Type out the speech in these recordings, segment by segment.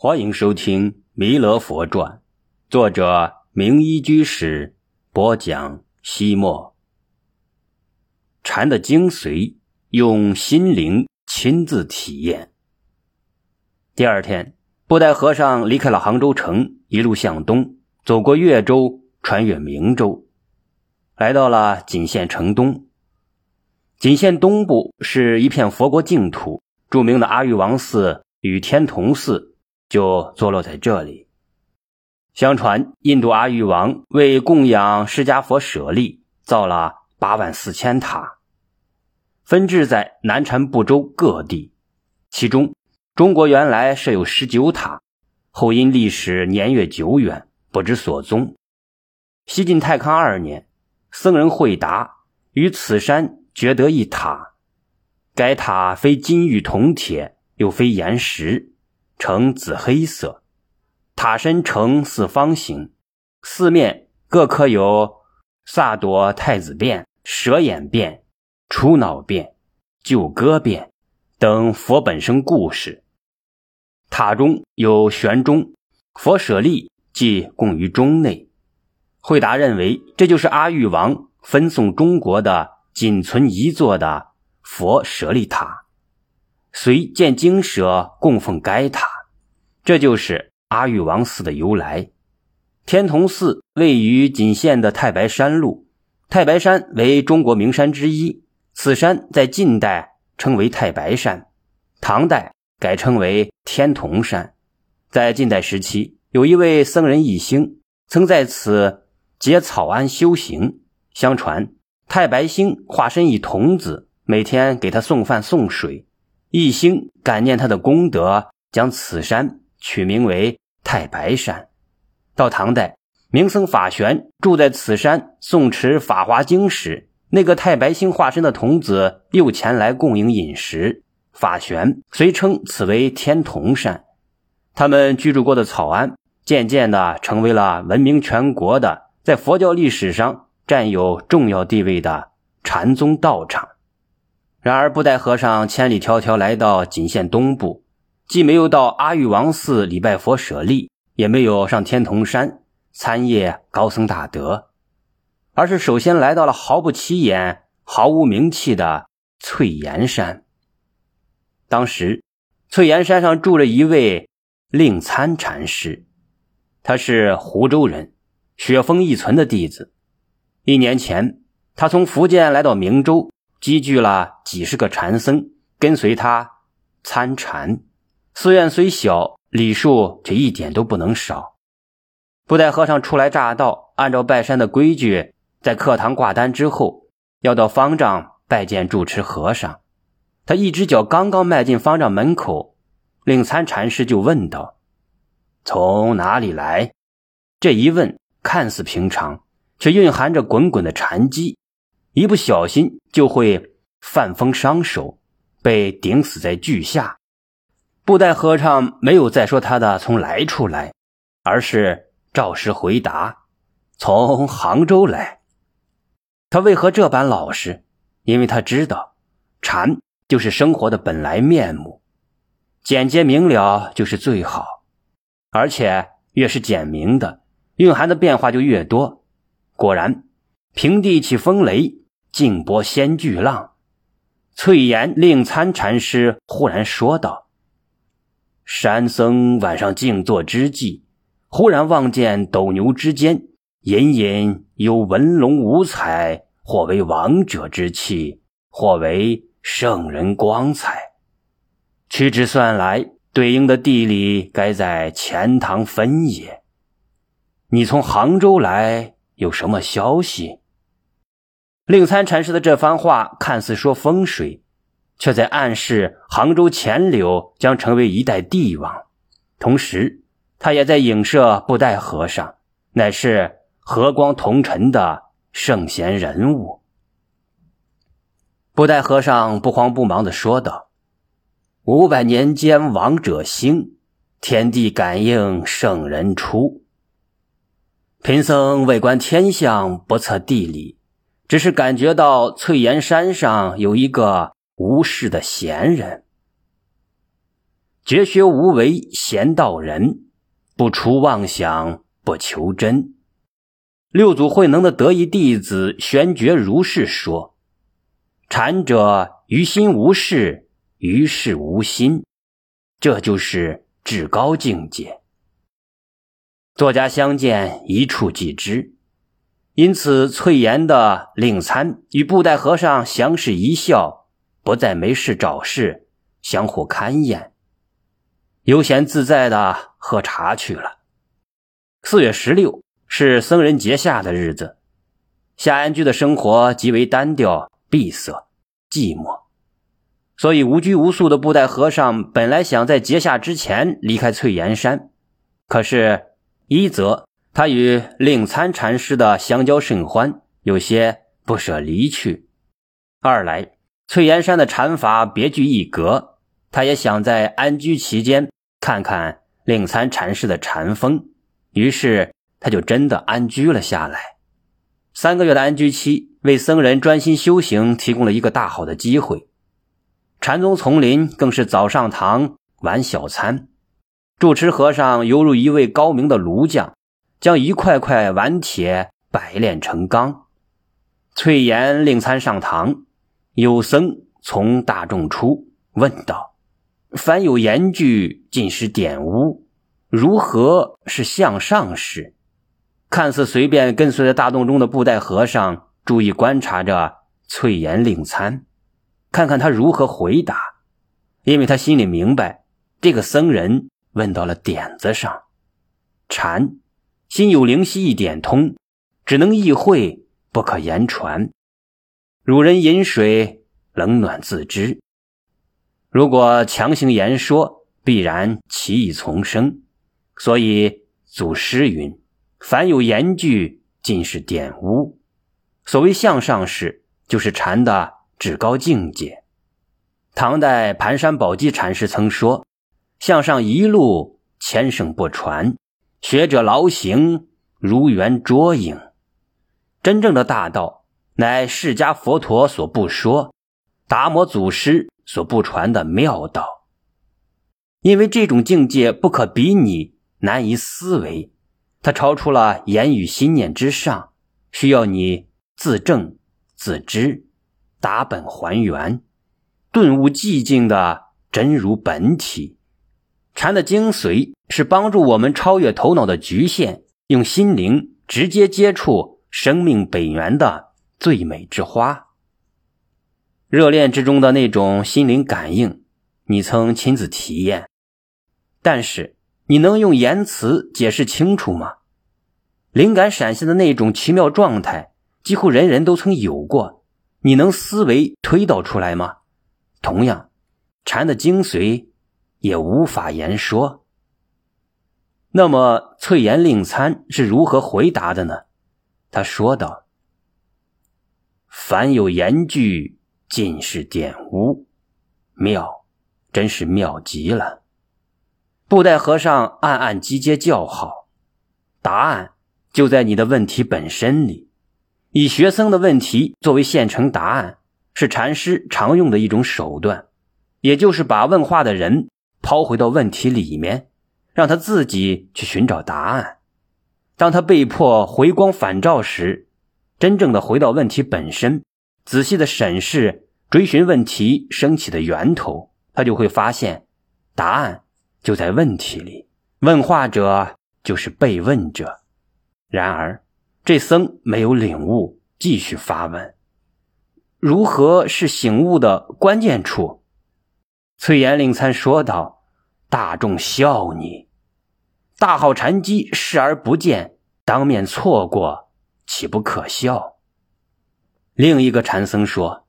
欢迎收听《弥勒佛传》，作者明一居士播讲。西莫禅的精髓，用心灵亲自体验。第二天，布袋和尚离开了杭州城，一路向东，走过越州，穿越明州，来到了锦县城东。锦县东部是一片佛国净土，著名的阿育王寺与天童寺就坐落在这里。相传，印度阿育王为供养释迦佛舍利，造了八万四千塔，分置在南禅部洲各地。其中，中国原来设有十九塔，后因历史年月久远，不知所踪。西晋太康二年，僧人慧达于此山掘得一塔，该塔非金玉铜铁，又非岩石，呈紫黑色。塔身呈四方形，四面各刻有萨朵太子变、蛇眼变、出脑变、救歌变等佛本生故事。塔中有悬钟，佛舍利即供于钟内。慧达认为这就是阿育王分送中国的仅存一座的佛舍利塔，遂建精舍供奉该塔。这就是。阿育王寺的由来，天童寺位于仅县的太白山路。太白山为中国名山之一，此山在近代称为太白山，唐代改称为天童山。在近代时期，有一位僧人一星曾在此结草庵修行。相传，太白星化身一童子，每天给他送饭送水。一心感念他的功德，将此山。取名为太白山。到唐代，明僧法玄住在此山诵持《法华经》时，那个太白星化身的童子又前来供应饮食。法玄遂称此为天童山。他们居住过的草庵，渐渐的成为了闻名全国的，在佛教历史上占有重要地位的禅宗道场。然而，布袋和尚千里迢迢来到锦县东部。既没有到阿育王寺礼拜佛舍利，也没有上天童山参谒高僧大德，而是首先来到了毫不起眼、毫无名气的翠岩山。当时，翠岩山上住着一位令参禅师，他是湖州人，雪峰一存的弟子。一年前，他从福建来到明州，积聚了几十个禅僧，跟随他参禅。寺院虽小，礼数却一点都不能少。布袋和尚初来乍到，按照拜山的规矩，在课堂挂单之后，要到方丈拜见住持和尚。他一只脚刚刚迈进方丈门口，令参禅师就问道：“从哪里来？”这一问看似平常，却蕴含着滚滚的禅机，一不小心就会犯风伤手，被顶死在巨下。布袋和尚没有再说他的从来处来，而是照实回答：“从杭州来。”他为何这般老实？因为他知道，禅就是生活的本来面目，简洁明了就是最好，而且越是简明的，蕴含的变化就越多。果然，平地起风雷，静波掀巨浪。翠岩令参禅师忽然说道。山僧晚上静坐之际，忽然望见斗牛之间隐隐有文龙五彩，或为王者之气，或为圣人光彩。屈指算来，对应的地理该在钱塘分也。你从杭州来，有什么消息？令参禅师的这番话看似说风水。却在暗示杭州钱柳将成为一代帝王，同时，他也在影射布袋和尚乃是和光同尘的圣贤人物。布袋和尚不慌不忙地说道：“五百年间，王者兴，天地感应圣人出。贫僧为观天象，不测地理，只是感觉到翠岩山上有一个。”无事的闲人，绝学无为闲道人，不除妄想不求真。六祖慧能的得意弟子玄觉如是说：“禅者于心无事，于事无心，这就是至高境界。”作家相见一触即知，因此翠岩的令参与布袋和尚相视一笑，不再没事找事，相互看厌，悠闲自在的喝茶去了。四月十六是僧人节下的日子，下安居的生活极为单调、闭塞、寂寞，所以无拘无束的布袋和尚本来想在节下之前离开翠岩山，可是。一则他与令参禅师的相交甚欢，有些不舍离去；二来翠岩山的禅法别具一格，他也想在安居期间看看令参禅师的禅风，于是他就真的安居了下来。三个月的安居期，为僧人专心修行提供了一个大好的机会。禅宗丛林更是早上堂，晚小餐。住持和尚犹如一位高明的炉匠，将一块块顽铁百炼成钢。翠岩令参上堂，有僧从大众出，问道：“凡有言句，尽是点污，如何是向上事？”看似随便跟随在大洞中的布袋和尚，注意观察着翠岩令参，看看他如何回答，因为他心里明白这个僧人。问到了点子上，禅心有灵犀一点通，只能意会，不可言传。汝人饮水，冷暖自知。如果强行言说，必然歧义丛生。所以祖师云：“凡有言句，尽是点污。”所谓向上式，就是禅的至高境界。唐代盘山宝鸡禅师曾说。向上一路，千声不传；学者劳行，如圆捉影。真正的大道，乃释迦佛陀所不说，达摩祖师所不传的妙道。因为这种境界不可比拟，难以思维，它超出了言语心念之上，需要你自证自知，打本还原，顿悟寂静的真如本体。禅的精髓是帮助我们超越头脑的局限，用心灵直接接触生命本源的最美之花。热恋之中的那种心灵感应，你曾亲自体验，但是你能用言辞解释清楚吗？灵感闪现的那种奇妙状态，几乎人人都曾有过，你能思维推导出来吗？同样，禅的精髓。也无法言说。那么，翠岩令参是如何回答的呢？他说道：“凡有言句，尽是点污，妙，真是妙极了。”布袋和尚暗暗击阶叫好。答案就在你的问题本身里。以学僧的问题作为现成答案，是禅师常用的一种手段，也就是把问话的人。抛回到问题里面，让他自己去寻找答案。当他被迫回光返照时，真正的回到问题本身，仔细的审视、追寻问题升起的源头，他就会发现，答案就在问题里。问话者就是被问者。然而，这僧没有领悟，继续发问：如何是醒悟的关键处？翠岩令参说道：“大众笑你，大好禅机视而不见，当面错过，岂不可笑？”另一个禅僧说：“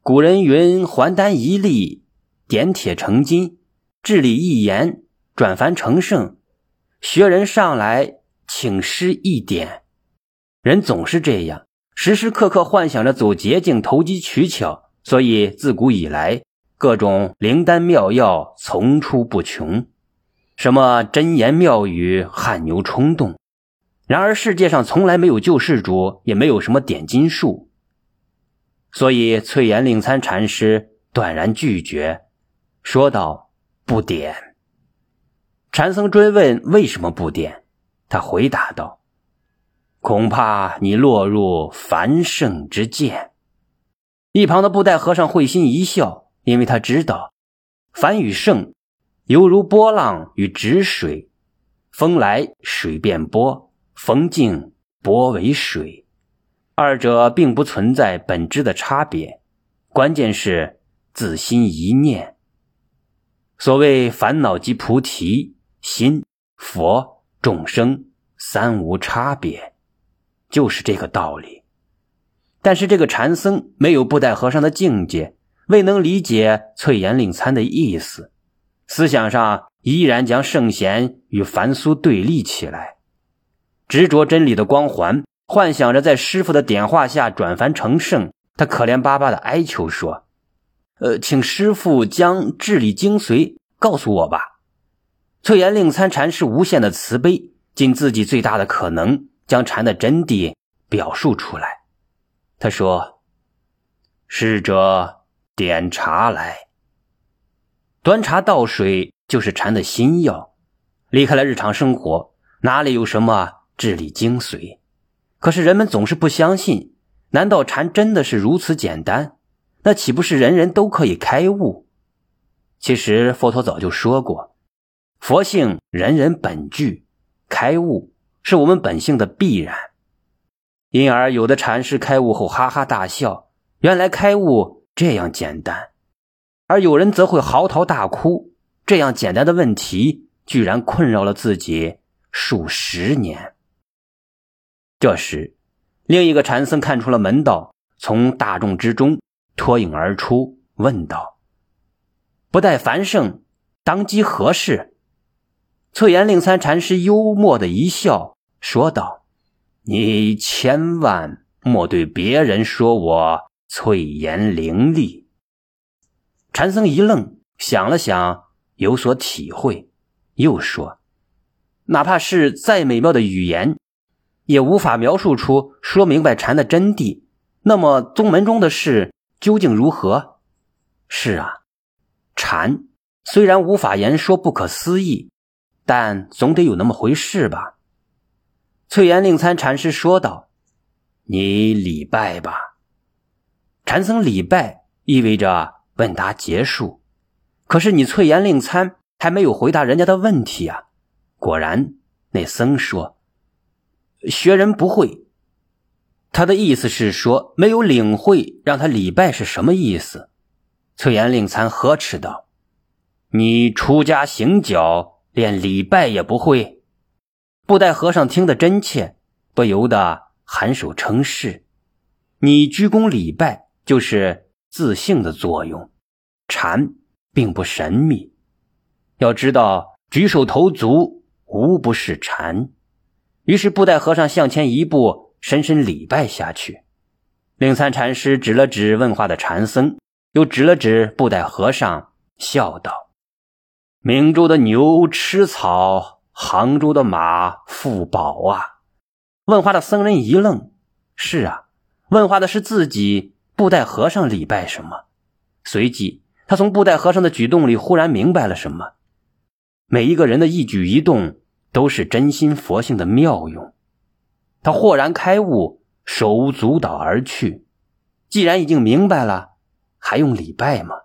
古人云，还丹一粒，点铁成金；至理一言，转凡成圣。学人上来，请师一点。人总是这样，时时刻刻幻想着走捷径、投机取巧，所以自古以来。”各种灵丹妙药层出不穷，什么真言妙语汗牛充栋。然而世界上从来没有救世主，也没有什么点金术。所以翠岩令参禅师断然拒绝，说道：“不点。禅僧追问为什么不点，他回答道：“恐怕你落入凡圣之见。”一旁的布袋和尚会心一笑，因为他知道，凡与圣，犹如波浪与止水，风来水变波，风静波为水，二者并不存在本质的差别，关键是自心一念。所谓烦恼即菩提。心、佛、众生三无差别，就是这个道理。但是这个禅僧没有布袋和尚的境界，未能理解翠岩令参的意思，思想上依然将圣贤与凡俗对立起来，执着真理的光环，幻想着在师傅的点化下转凡成圣。他可怜巴巴的哀求说：“呃，请师傅将智理精髓告诉我吧。”翠岩令参禅师无限的慈悲，尽自己最大的可能将禅的真谛表述出来。他说：“逝者点茶来。”端茶倒水就是禅的心要。离开了日常生活，哪里有什么智理精髓？可是人们总是不相信。难道禅真的是如此简单？那岂不是人人都可以开悟？其实佛陀早就说过。佛性人人本具，开悟是我们本性的必然。因而，有的禅师开悟后哈哈大笑，原来开悟这样简单；而有人则会嚎啕大哭，这样简单的问题居然困扰了自己数十年。这时，另一个禅僧看出了门道，从大众之中脱颖而出，问道：“不待繁盛，当机何事？”翠岩令参禅师幽默的一笑，说道：“你千万莫对别人说我翠岩伶俐。”禅僧一愣，想了想，有所体会，又说：“哪怕是再美妙的语言，也无法描述出说明白禅的真谛。那么宗门中的事究竟如何？”是啊，禅虽然无法言说，不可思议。但总得有那么回事吧？翠岩令参禅师说道：“你礼拜吧。”禅僧礼拜意味着问答结束。可是你翠岩令参还没有回答人家的问题啊！果然，那僧说：“学人不会。”他的意思是说没有领会，让他礼拜是什么意思？翠岩令参呵斥道：“你出家行脚。”连礼拜也不会，布袋和尚听得真切，不由得颔首称是。你鞠躬礼拜就是自信的作用，禅并不神秘。要知道，举手投足无不是禅。于是布袋和尚向前一步，深深礼拜下去。令参禅师指了指问话的禅僧，又指了指布袋和尚，笑道。明州的牛吃草，杭州的马腹饱啊！问话的僧人一愣：“是啊，问话的是自己。布袋和尚礼拜什么？”随即，他从布袋和尚的举动里忽然明白了什么：每一个人的一举一动都是真心佛性的妙用。他豁然开悟，手舞足蹈而去。既然已经明白了，还用礼拜吗？